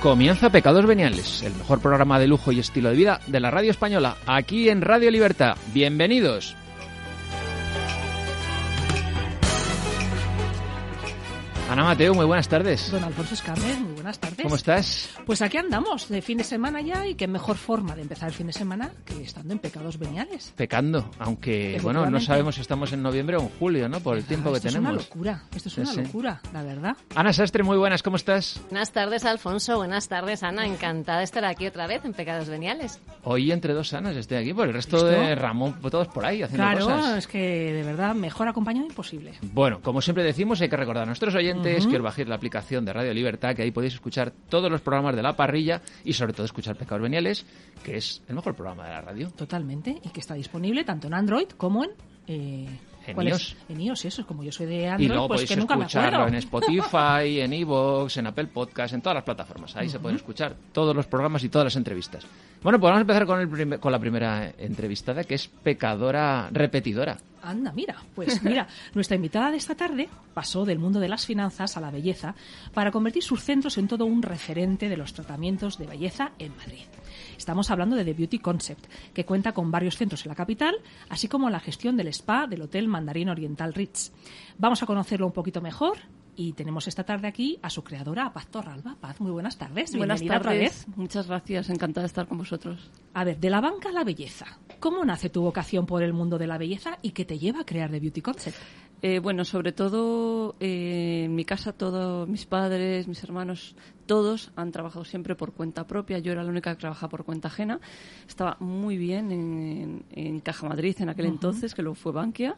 Comienza Pecados Veniales, el mejor programa de lujo y estilo de vida de la radio española, aquí en Radio Libertad. Bienvenidos. Ana Mateo, muy buenas tardes. Don Alfonso Escarrer, muy buenas tardes. ¿Cómo estás? Pues aquí andamos, de fin de semana ya, y qué mejor forma de empezar el fin de semana que estando en pecados veniales. Pecando, aunque, bueno, no sabemos si estamos en noviembre o en julio, ¿no? Por el tiempo que esto tenemos. Es una locura, esto es una Sí, sí. locura, la verdad. Ana Sastre, muy buenas, ¿cómo estás? Buenas tardes, Alfonso. Buenas tardes, Ana. Encantada de estar aquí otra vez en Pecados Veniales. Hoy entre dos Anas estoy aquí, por el resto ¿Listo? de Ramón, todos por ahí haciendo Claro, cosas. es que de verdad, mejor acompañado imposible. Bueno, como siempre decimos, hay que recordar a nuestros oyentes Ujú. que os bajéis la aplicación de Radio Libertad, que ahí podéis escuchar todos los programas de la parrilla y sobre todo escuchar Pecados Veniales, que es el mejor programa de la radio. Totalmente, y que está disponible tanto en Android como en... eh, En ¿cuál es? iOS. En iOS, eso, como yo soy de Android, y luego pues podéis que nunca escucharlo en Spotify, en Evox, en Apple Podcast, en todas las plataformas. Ahí se pueden escuchar todos los programas y todas las entrevistas. Bueno, pues vamos a empezar con, el prim- con la primera entrevistada, que es pecadora repetidora. Anda, mira, pues mira, nuestra invitada de esta tarde pasó del mundo de las finanzas a la belleza para convertir sus centros en todo un referente de los tratamientos de belleza en Madrid. Estamos hablando de The Beauty Concept, que cuenta con varios centros en la capital, así como la gestión del spa del Hotel Mandarín Oriental Ritz. Vamos a conocerlo un poquito mejor y tenemos esta tarde aquí a su creadora, a Paz Torralba. Paz, muy buenas tardes. Buenas Bienvenida otra tardes, vez. muchas gracias, encantada de estar con vosotros. A ver, de la banca a la belleza. ¿Cómo nace tu vocación por el mundo de la belleza y qué te lleva a crear The Beauty Concept? Eh, bueno, sobre todo eh, en mi casa, todos mis padres, mis hermanos, todos han trabajado siempre por cuenta propia. Yo era la única que trabajaba por cuenta ajena. Estaba muy bien en, en Caja Madrid en aquel entonces, que luego fue Bankia.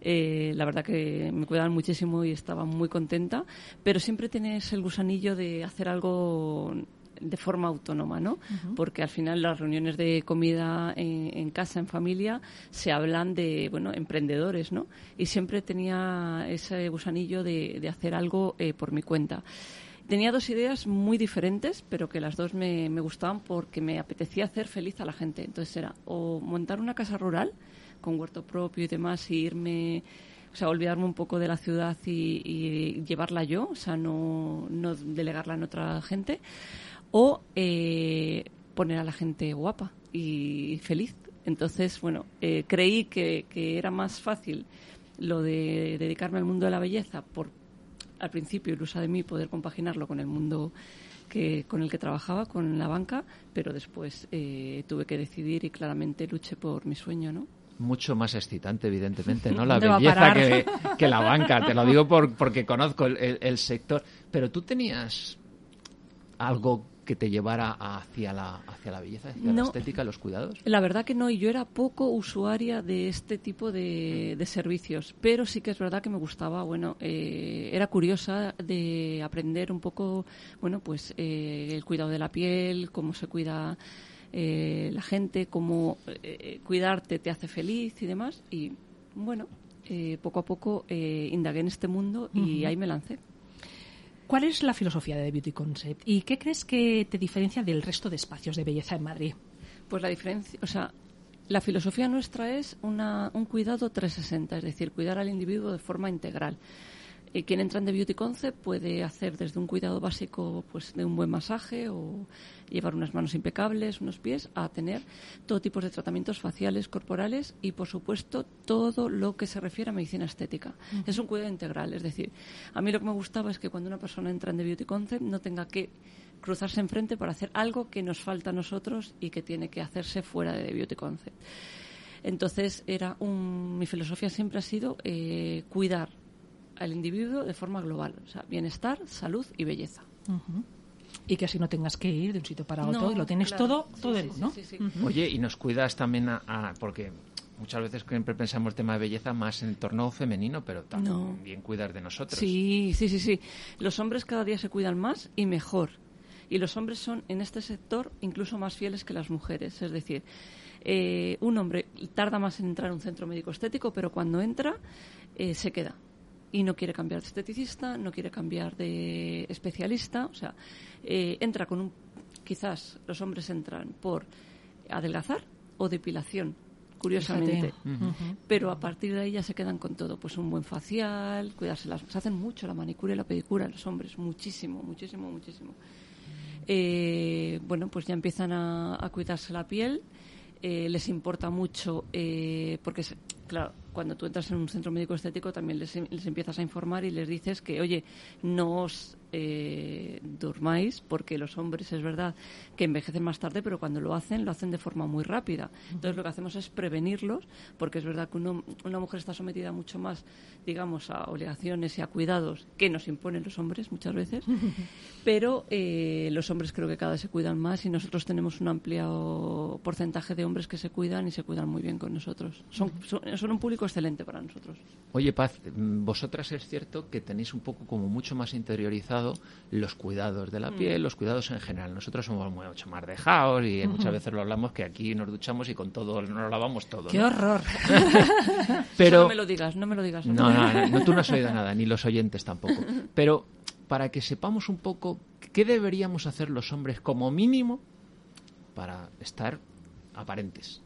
Eh, la verdad que me cuidaban muchísimo y estaba muy contenta. Pero siempre tienes el gusanillo de hacer algo de forma autónoma, ¿no? Porque al final las reuniones de comida en, en casa, en familia, se hablan de, bueno, emprendedores, ¿no? Y siempre tenía ese gusanillo de, de hacer algo eh, por mi cuenta. Tenía dos ideas muy diferentes, pero que las dos me, me gustaban porque me apetecía hacer feliz a la gente. Entonces era o montar una casa rural con huerto propio y demás y irme o sea, olvidarme un poco de la ciudad y, y llevarla yo, o sea, no, no delegarla en otra gente, o eh, poner a la gente guapa y feliz. Entonces, bueno, eh, creí que, que era más fácil lo de dedicarme al mundo de la belleza por al principio ilusa de mí poder compaginarlo con el mundo que con el que trabajaba con la banca pero después eh, tuve que decidir y claramente luché por mi sueño no mucho más excitante, evidentemente, ¿no? La ¿Dónde va a belleza que, que la banca. Te lo digo por, porque conozco el, el- el sector. Pero tú tenías algo que te llevara hacia la, hacia la belleza, hacia la estética, los cuidados. La verdad que no, y yo era poco usuaria de este tipo de, de servicios, pero sí que es verdad que me gustaba, bueno, eh, era curiosa de aprender un poco, bueno, pues eh, el cuidado de la piel, cómo se cuida eh, la gente, cómo eh, cuidarte te hace feliz y demás, y bueno, eh, poco a poco eh, indagué en este mundo y ahí me lancé. ¿Cuál es la filosofía de Beauty Concept y qué crees que te diferencia del resto de espacios de belleza en Madrid? Pues la diferencia, o sea, la filosofía nuestra es una, un cuidado 360, es decir, cuidar al individuo de forma integral. Eh, quien entra en The Beauty Concept puede hacer desde un cuidado básico pues de un buen masaje o llevar unas manos impecables, unos pies, a tener todo tipo de tratamientos faciales, corporales y, por supuesto, todo lo que se refiere a medicina estética. Es un cuidado integral, es decir, a mí lo que me gustaba es que cuando una persona entra en The Beauty Concept no tenga que cruzarse enfrente para hacer algo que nos falta a nosotros y que tiene que hacerse fuera de The Beauty Concept. Entonces, era un, mi filosofía siempre ha sido eh, cuidar al individuo de forma global, o sea, bienestar, salud y belleza. Y que así no tengas que ir de un sitio para otro No, y lo tienes claro. todo, Sí, todo sí, el- sí, ¿no? sí. Oye, y nos cuidas también a, a- porque muchas veces siempre pensamos el tema de belleza más en el torno femenino, pero también cuidar de nosotros. Sí, sí, sí, sí. Los hombres cada día se cuidan más y mejor. Y los hombres son en este sector incluso más fieles que las mujeres. Es decir, eh, un hombre tarda más en entrar a un centro médico estético, pero cuando entra eh, se queda. Y no quiere cambiar de esteticista, no quiere cambiar de especialista. O sea, eh, entra con un. Quizás los hombres entran por adelgazar o depilación, curiosamente. Pero a partir de ahí ya se quedan con todo, pues un buen facial, cuidarse las... Se hacen mucho la manicura y la pedicura los hombres, muchísimo, muchísimo, muchísimo. Eh, bueno, pues ya empiezan a, a cuidarse la piel, eh, les importa mucho, eh, porque, se- claro, cuando tú entras en un centro médico estético también les, les empiezas a informar y les dices que, oye, no os eh, durmáis, porque los hombres es verdad que envejecen más tarde, pero cuando lo hacen, lo hacen de forma muy rápida. Entonces lo que hacemos es prevenirlos, porque es verdad que uno- una mujer está sometida mucho más, digamos, a obligaciones y a cuidados que nos imponen los hombres muchas veces, pero eh, los hombres creo que cada vez se cuidan más y nosotros tenemos un amplio porcentaje de hombres que se cuidan y se cuidan muy bien con nosotros. Son, son, son un público excelente para nosotros. Oye, Paz, mm, vosotras es cierto que tenéis un poco como mucho más interiorizado los cuidados de la piel, los cuidados en general. Nosotros somos mucho más dejados y muchas veces lo hablamos que aquí nos duchamos y con todo nos lavamos todo. ¡Qué ¿no? horror! Pero no me lo digas, no me lo digas. no, no, no, no, tú no has oído nada, ni los oyentes tampoco. Pero para que sepamos un poco qué deberíamos hacer los hombres como mínimo para estar aparentes.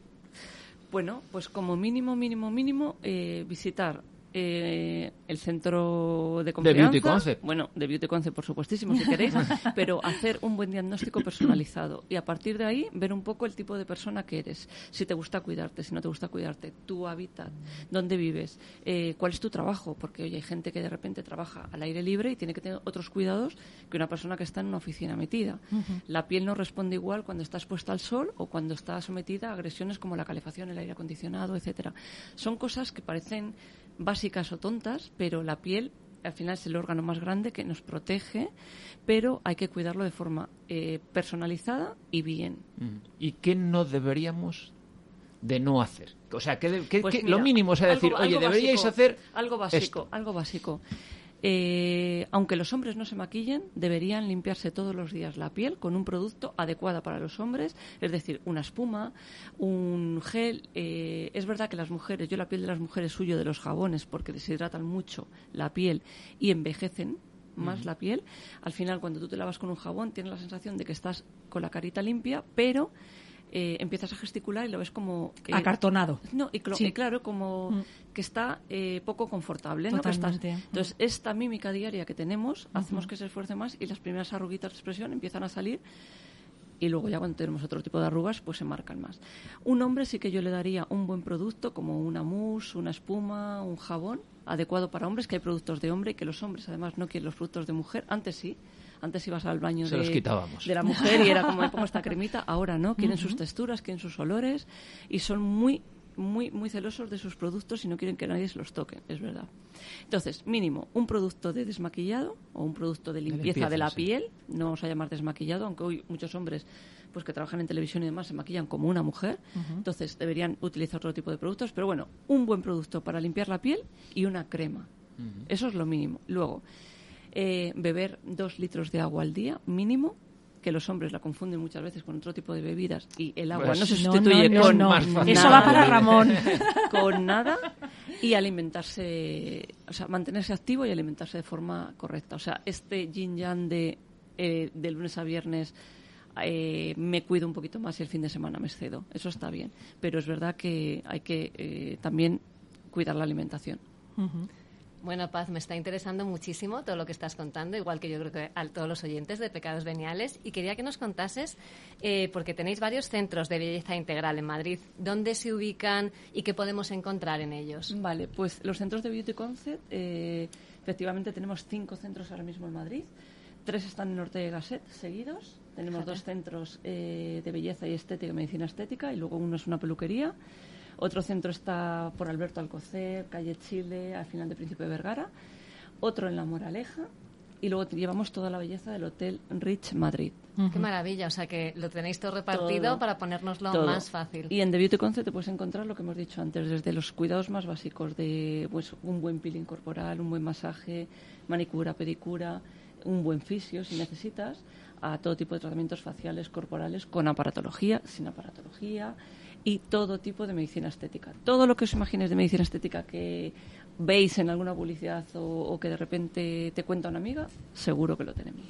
Bueno, pues como mínimo, mínimo, mínimo, eh, visitar eh, el centro de confianza. Beauty Concept. Bueno, de Beauty Concept, por supuestísimo, si queréis, pero hacer un buen diagnóstico personalizado y a partir de ahí ver un poco el tipo de persona que eres. Si te gusta cuidarte, si no te gusta cuidarte, tu hábitat, dónde vives, eh, cuál es tu trabajo, porque oye, hay gente que de repente trabaja al aire libre y tiene que tener otros cuidados que una persona que está en una oficina metida. La piel no responde igual cuando está expuesta al sol o cuando está sometida a agresiones como la calefacción, el aire acondicionado, etcétera. Son cosas que parecen básicas o tontas, pero la piel al final es el órgano más grande que nos protege, pero hay que cuidarlo de forma eh, personalizada y bien. ¿Y qué no deberíamos de no hacer? O sea, ¿qué Pues qué- mira, lo mínimo, o sea, algo- decir, oye, algo deberíais básico, hacer algo básico, esto. algo básico. Eh, aunque los hombres no se maquillen, deberían limpiarse todos los días la piel con un producto adecuado para los hombres, es decir, una espuma, un gel. eh, es verdad que las mujeres, yo la piel de las mujeres huyo de los jabones porque deshidratan mucho la piel y envejecen más la piel. Al final, cuando tú te lavas con un jabón, tienes la sensación de que estás con la carita limpia, pero eh, empiezas a gesticular y lo ves como... eh, Acartonado. no, y, clo- Sí. y claro, como Mm. que está eh, poco confortable. ¿no? Que estás- Totalmente. entonces, esta mímica diaria que tenemos, hacemos que se esfuerce más y las primeras arruguitas de expresión empiezan a salir y luego ya cuando tenemos otro tipo de arrugas, pues se marcan más. Un hombre sí que yo le daría un buen producto como una mousse, una espuma, un jabón adecuado para hombres, que hay productos de hombre y que los hombres además no quieren los productos de mujer. Antes sí. Antes ibas al baño Se de, los quitábamos. de la mujer y era como me pongo esta cremita. Ahora no, quieren sus texturas, quieren sus olores y son muy, muy, muy celosos de sus productos y no quieren que nadie se los toque, es verdad. Entonces, mínimo, un producto de desmaquillado o un producto de limpieza de, limpieza, la sí. piel, no vamos a llamar desmaquillado, aunque hoy muchos hombres pues que trabajan en televisión y demás se maquillan como una mujer, entonces deberían utilizar otro tipo de productos, pero bueno, un buen producto para limpiar la piel y una crema. Eso es lo mínimo. Luego, eh, beber dos litros de agua al día, mínimo, que los hombres la confunden muchas veces con otro tipo de bebidas y el agua Pues no se sustituye no, no, con no. Más fácil. Eso nada. va para Ramón. con nada y alimentarse, o sea, mantenerse activo y alimentarse de forma correcta. O sea, este yin yang de, eh, de lunes a viernes eh, me cuido un poquito más y el fin de semana me excedo. Eso está bien. Pero es verdad que hay que eh, también cuidar la alimentación. Bueno, Paz, me está interesando muchísimo todo lo que estás contando, igual que yo creo que a todos los oyentes de Pecados Veniales. Y quería que nos contases, eh, porque tenéis varios centros de belleza integral en Madrid, ¿dónde se ubican y qué podemos encontrar en ellos? Vale, pues los centros de Beauty Concept, eh, efectivamente tenemos cinco centros ahora mismo en Madrid. Tres están en Norte de Gasset, seguidos. Tenemos dos centros eh, de belleza y estética, medicina estética, y luego uno es una peluquería. Otro centro está por Alberto Alcocer, calle Chile, al final de Príncipe de Vergara. Otro en La Moraleja. Y luego llevamos toda la belleza del Hotel Rich Madrid. Qué maravilla, o sea que lo tenéis todo repartido Todo. para ponernoslo Todo. más fácil. Y en The Beauty Concept te puedes encontrar lo que hemos dicho antes, desde los cuidados más básicos de pues, un buen peeling corporal, un buen masaje, manicura, pedicura, un buen fisio si necesitas, a todo tipo de tratamientos faciales, corporales, con aparatología, sin aparatología y todo tipo de medicina estética. Todo lo que os imagines de medicina estética que veis en alguna publicidad o, o que de repente te cuenta una amiga, seguro que lo tenemos.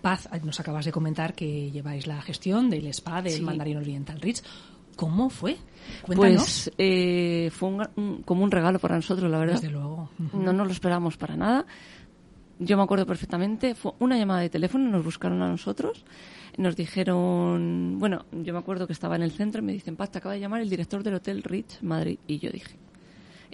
Paz, nos acabas de comentar que lleváis la gestión del spa del Sí. Mandarín Oriental Ritz. ¿Cómo fue? Cuéntanos. Pues eh, fue un- un- como un regalo para nosotros, la verdad. Desde luego. Ujú. No nos lo esperábamos para nada. Yo me acuerdo perfectamente, fue una llamada de teléfono, nos buscaron a nosotros, nos dijeron, bueno, yo me acuerdo que estaba en el centro y me dicen, Paz, te acaba de llamar el director del Hotel Rich Madrid. Y yo dije,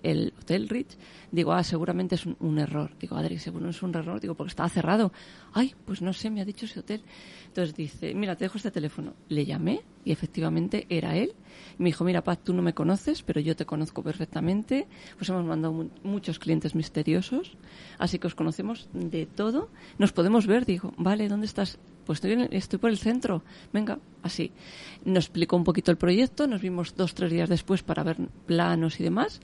el Hotel Rich, digo, ah, seguramente es un, error. Digo, Adri, seguro es un error, digo, porque estaba cerrado. Ay, pues no sé, me ha dicho ese hotel. Entonces dice, mira, te dejo este teléfono. Le llamé y efectivamente era él. Me dijo, mira, Paz, tú no me conoces, pero yo te conozco perfectamente. Pues hemos mandado mu- muchos clientes misteriosos, así que os conocemos de todo. Nos podemos ver, digo, vale, ¿dónde estás? Pues estoy, en el- estoy por el centro. Venga, así. Nos explicó un poquito el proyecto, nos vimos dos, tres días después para ver planos y demás,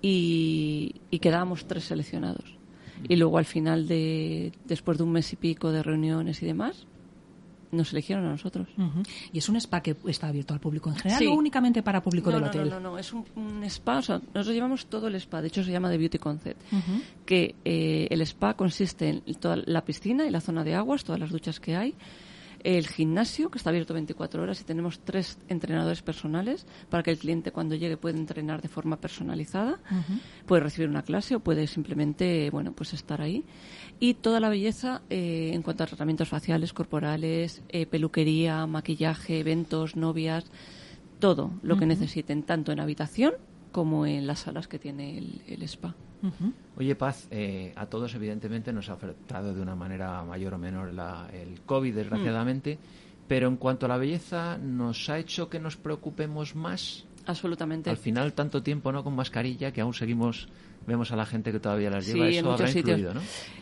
y, y quedábamos tres seleccionados. Y luego al final de, después de un mes y pico de reuniones y demás, nos eligieron a nosotros. ¿Y es un spa que está abierto al público en general Sí. o únicamente para público no, del no, hotel? No, no, no, es un, un spa, o sea, nosotros llevamos todo el spa, de hecho se llama The Beauty Concept, que eh, el spa consiste en toda la piscina y la zona de aguas, todas las duchas que hay, el gimnasio, que está abierto 24 horas y tenemos tres entrenadores personales para que el cliente cuando llegue pueda entrenar de forma personalizada, puede recibir una clase o puede simplemente, bueno, pues estar ahí. Y toda la belleza eh, en cuanto a tratamientos faciales, corporales, eh, peluquería, maquillaje, eventos, novias, todo lo que necesiten, tanto en habitación como en las salas que tiene el, el spa. Oye, Paz, eh, a todos evidentemente nos ha afectado de una manera mayor o menor la- el COVID, desgraciadamente, pero en cuanto a la belleza, ¿nos ha hecho que nos preocupemos más? Absolutamente. Al final, tanto tiempo no con mascarilla que aún seguimos, vemos a la gente que todavía las Sí, lleva, en eso muchos sitios. ¿no?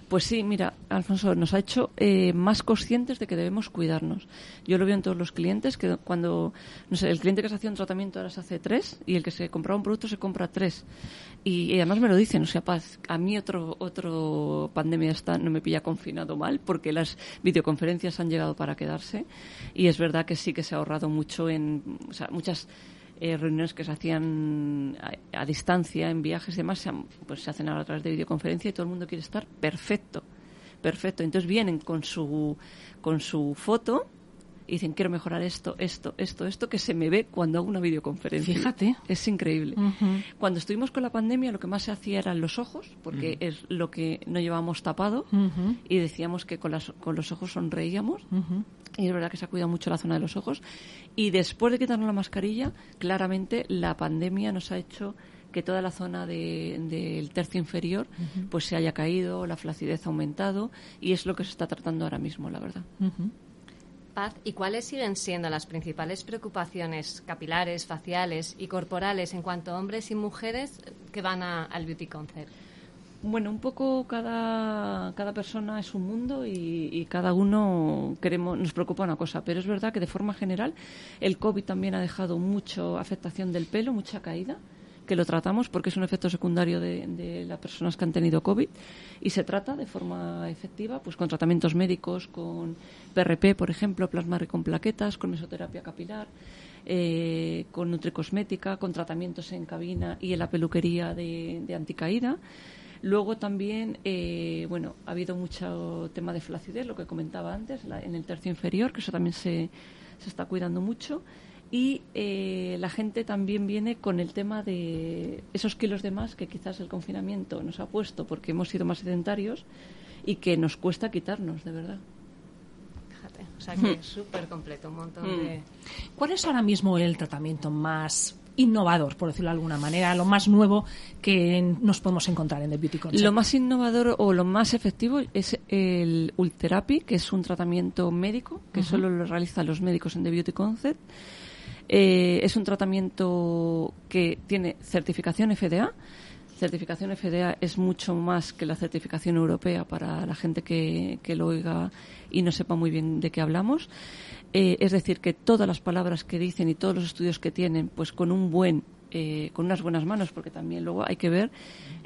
Pues sí, mira, Alfonso, nos ha hecho eh, más conscientes de que debemos cuidarnos. Yo lo veo en todos los clientes, que cuando, no sé, el cliente que se hacía un tratamiento ahora se hace tres y el que se compraba un producto se compra tres. Y, y además me lo dicen, o sea, Paz, a mí otro, otro pandemia esta no me pilla confinado mal porque las videoconferencias han llegado para quedarse y es verdad que sí que se ha ahorrado mucho en, o sea, muchas eh, reuniones que se hacían a, a distancia, en viajes y demás, se, pues se hacen ahora a través de videoconferencia y todo el mundo quiere estar perfecto, perfecto. Entonces vienen con su, con su foto y dicen, quiero mejorar esto, esto, esto, esto, que se me ve cuando hago una videoconferencia. Fíjate. Es increíble. Ujú. Cuando estuvimos con la pandemia, lo que más se hacía eran los ojos, porque es lo que no llevábamos tapado, Ujú. y decíamos que con, las, con los ojos sonreíamos. Y es verdad que se ha cuidado mucho la zona de los ojos. Y después de quitarnos la mascarilla, claramente la pandemia nos ha hecho que toda la zona de- del tercio inferior pues se haya caído, la flacidez ha aumentado y es lo que se está tratando ahora mismo, la verdad. Ujú. ¿Y cuáles siguen siendo las principales preocupaciones capilares, faciales y corporales en cuanto a hombres y mujeres que van a- al Beauty Concept? Bueno, un poco cada, cada persona es un mundo y, y cada uno queremos, nos preocupa una cosa, pero es verdad que de forma general el COVID también ha dejado mucha afectación del pelo, mucha caída, que lo tratamos porque es un efecto secundario de, de las personas que han tenido COVID y se trata de forma efectiva pues con tratamientos médicos, con PRP, por ejemplo, plasma rico en plaquetas, con mesoterapia capilar, eh, con nutricosmética, con tratamientos en cabina y en la peluquería de, de anticaída. Luego también, eh, bueno, ha habido mucho tema de flacidez, lo que comentaba antes, la- en el tercio inferior, que eso también se, se está cuidando mucho. Y eh, la gente también viene con el tema de esos kilos de más que quizás el confinamiento nos ha puesto porque hemos sido más sedentarios y que nos cuesta quitarnos, de verdad. Fíjate, o sea que es súper completo, un montón de... ¿Cuál es ahora mismo el tratamiento más innovador, por decirlo de alguna manera, lo más nuevo que nos podemos encontrar en The Beauty Concept? Lo más innovador o lo más efectivo es el Ultherapy, que es un tratamiento médico que solo lo realizan los médicos en The Beauty Concept. Eh, es un tratamiento que tiene certificación FDA. Certificación FDA es mucho más que la certificación europea para la gente que, lo oiga y no sepa muy bien de qué hablamos. Eh, es decir, que todas las palabras que dicen y todos los estudios que tienen, pues con un buen eh, con unas buenas manos, porque también luego hay que ver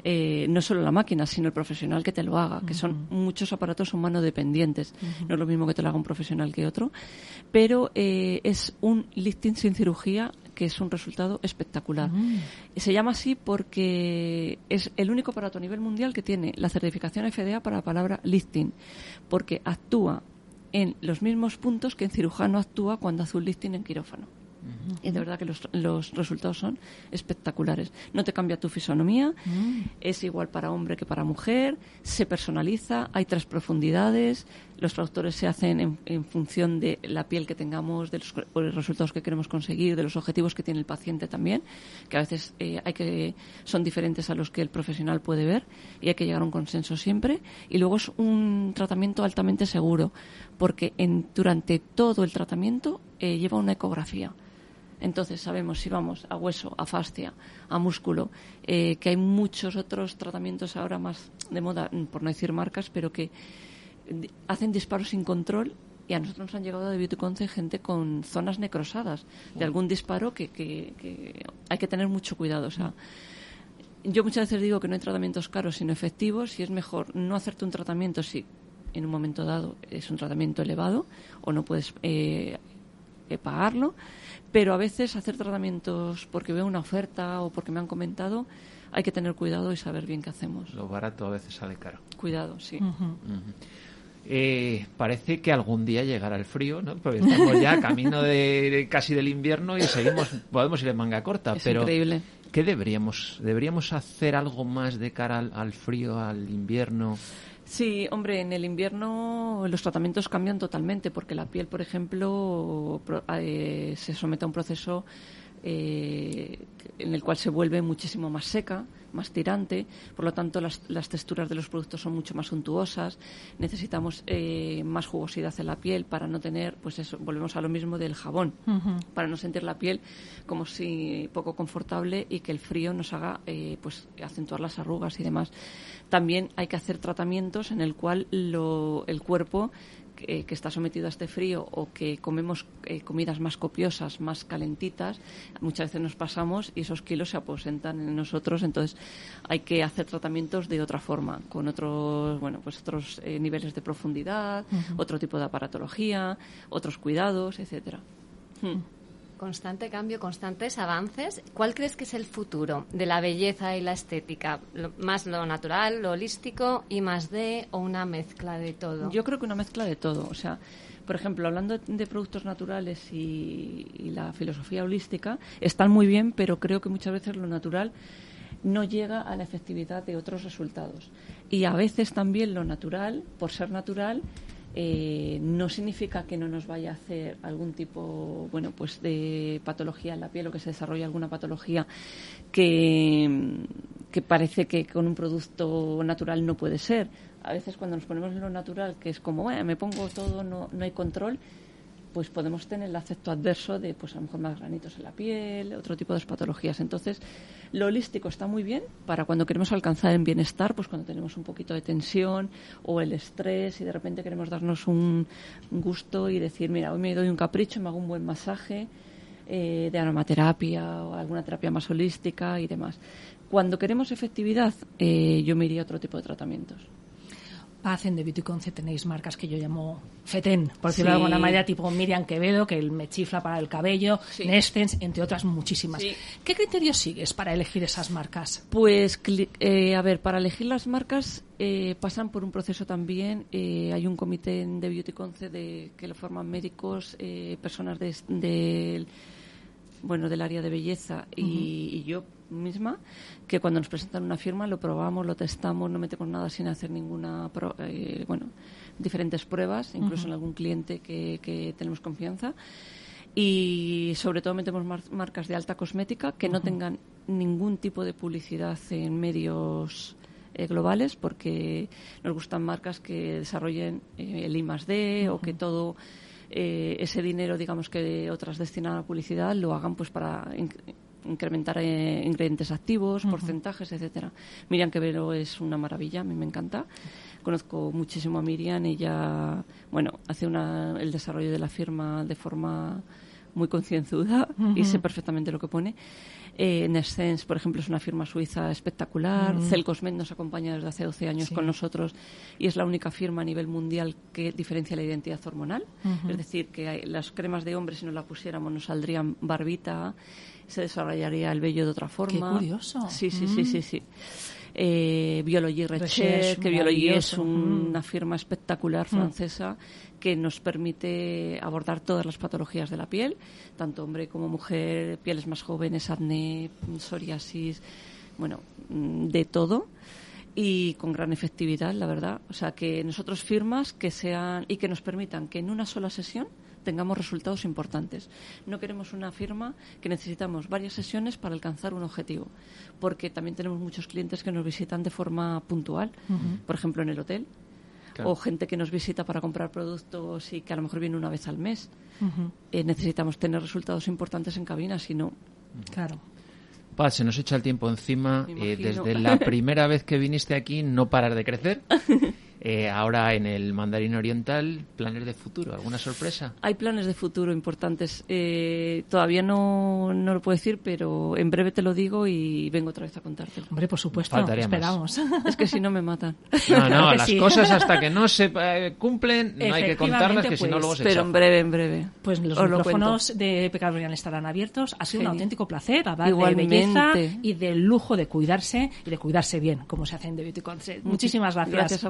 eh, no solo la máquina, sino el profesional que te lo haga, que son muchos aparatos humanos dependientes. No es lo mismo que te lo haga un profesional que otro, pero eh, es un lifting sin cirugía que es un resultado espectacular. Se llama así porque es el único aparato a nivel mundial que tiene la certificación FDA para la palabra lifting, porque actúa en los mismos puntos que en cirujano actúa cuando hace un lifting en quirófano. Y de verdad que los, los, resultados son espectaculares. No te cambia tu fisonomía, mm. es igual para hombre que para mujer, se personaliza, hay tres profundidades, los traductores se hacen en, función de la piel que tengamos, de los, resultados que queremos conseguir, de los objetivos que tiene el paciente también, que a veces eh, hay que, son diferentes a los que el profesional puede ver y hay que llegar a un consenso siempre. Y luego es un tratamiento altamente seguro, porque en, durante todo el tratamiento eh, lleva una ecografía. Entonces sabemos si vamos a hueso, a fascia, a músculo, eh, que hay muchos otros tratamientos ahora más de moda, por no decir marcas, pero que hacen disparos sin control y a nosotros nos han llegado de Bioticonce gente con zonas necrosadas de algún disparo que, que, hay que tener mucho cuidado. O sea, yo muchas veces digo que no hay tratamientos caros sino efectivos y es mejor no hacerte un tratamiento si en un momento dado es un tratamiento elevado o no puedes eh, eh, pagarlo pero a veces hacer tratamientos porque veo una oferta o porque me han comentado, hay que tener cuidado y saber bien qué hacemos. Lo barato a veces sale caro. Cuidado, sí. Eh, parece que algún día llegará el frío, ¿no? Porque estamos ya camino de, casi del invierno y seguimos, podemos ir en manga corta. Es pero increíble. ¿qué deberíamos? ¿Deberíamos hacer algo más de cara al frío, al invierno? Sí, hombre, en el invierno los tratamientos cambian totalmente porque la piel, por ejemplo, eh, se somete a un proceso eh, en el cual se vuelve muchísimo más seca, más tirante, por lo tanto las, texturas de los productos son mucho más suntuosas, necesitamos eh, más jugosidad en la piel para no tener, pues eso, volvemos a lo mismo del jabón, para no sentir la piel como si poco confortable y que el frío nos haga pues acentuar las arrugas y demás. También hay que hacer tratamientos en el cual el cuerpo que, está sometido a este frío o que comemos eh, comidas más copiosas, más calentitas, muchas veces nos pasamos y esos kilos se aposentan en nosotros, entonces hay que hacer tratamientos de otra forma, con otros, bueno, pues otros eh, niveles de profundidad, otro tipo de aparatología, otros cuidados, etcétera. Hmm. Constante cambio, constantes avances. ¿Cuál crees que es el futuro de la belleza y la estética? ¿Más lo natural, lo holístico y más de o una mezcla de todo? Yo creo que una mezcla de todo. O sea, por ejemplo, hablando de productos naturales y, la filosofía holística, están muy bien, pero creo que muchas veces lo natural no llega a la efectividad de otros resultados. Y a veces también lo natural, por ser natural, eh, no significa que no nos vaya a hacer algún tipo bueno pues de patología en la piel o que se desarrolle alguna patología que, que parece que con un producto natural no puede ser. A veces cuando nos ponemos en lo natural que es como me pongo todo no, no hay control pues podemos tener el efecto adverso de, pues a lo mejor más granitos en la piel, otro tipo de patologías. Entonces, lo holístico está muy bien para cuando queremos alcanzar el bienestar, pues cuando tenemos un poquito de tensión o el estrés y de repente queremos darnos un gusto y decir, mira, hoy me doy un capricho, me hago un buen masaje eh, de aromaterapia o alguna terapia más holística y demás. Cuando queremos efectividad, eh, yo me iría a otro tipo de tratamientos. Paz en The Conce tenéis marcas que yo llamo FETEN, por decirlo de alguna manera, tipo Miriam Quevedo, que me chifla para el cabello, Nestens, entre otras muchísimas. ¿Qué criterios sigues para elegir esas marcas? Pues, eh, a ver, para elegir las marcas eh, pasan por un proceso también. Eh, hay un comité de Beauty Conce de, que lo forman médicos, personas de, bueno, del área de belleza y yo misma, que cuando nos presentan una firma lo probamos, lo testamos, no metemos nada sin hacer ninguna, eh, bueno, diferentes pruebas, incluso en algún cliente que, tenemos confianza. Y sobre todo metemos marcas de alta cosmética que no tengan ningún tipo de publicidad en medios eh, globales porque nos gustan marcas que desarrollen eh, el I más D o que todo eh, ese dinero, digamos, que otras destinan a la publicidad, lo hagan pues para incrementar eh, ingredientes activos, porcentajes, etcétera. Miriam Quevedo es una maravilla, a mí me encanta. Conozco muchísimo a Miriam, ella, bueno, hace una, el desarrollo de la firma de forma muy concienzuda y sé perfectamente lo que pone. Eh, Nescens, por ejemplo, es una firma suiza espectacular. Mm. Celcosmed nos acompaña desde hace 12 años con nosotros y es la única firma a nivel mundial que diferencia la identidad hormonal. Es decir, que las cremas de hombres, si no la pusiéramos, nos saldrían barbita, se desarrollaría el vello de otra forma. Qué curioso. Sí, sí, sí, sí, sí. Eh, Biologie Recherche, que Biologie es una firma espectacular francesa que nos permite abordar todas las patologías de la piel, tanto hombre como mujer, pieles más jóvenes, acné, psoriasis, bueno, mm, de todo y con gran efectividad, la verdad. O sea, que nosotros firmas que sean y que nos permitan que en una sola sesión tengamos resultados importantes. No queremos una firma que necesitamos varias sesiones para alcanzar un objetivo, porque también tenemos muchos clientes que nos visitan de forma puntual, por ejemplo en el hotel, o gente que nos visita para comprar productos y que a lo mejor viene una vez al mes. Eh, necesitamos tener resultados importantes en cabina, si no. Claro. Paz, se nos echa el tiempo encima. Eh, desde la primera vez que viniste aquí, no parar de crecer. Eh, ahora en el mandarín oriental, planes de futuro, ¿alguna sorpresa? Hay planes de futuro importantes. Eh, todavía no, no, lo puedo decir, pero en breve te lo digo y vengo otra vez a contarte. Hombre, por supuesto, esperamos. Es que si no me matan. No, no, las cosas hasta que no se eh, cumplen no hay que contarlas, que si no luego se Pero en breve, en breve. Pues los micrófonos de Pecado estarán abiertos. Ha sido un auténtico placer hablar de belleza y del lujo de cuidarse y de cuidarse bien, como se hace en The Beauty Concept. Muchísimas gracias. Gracias a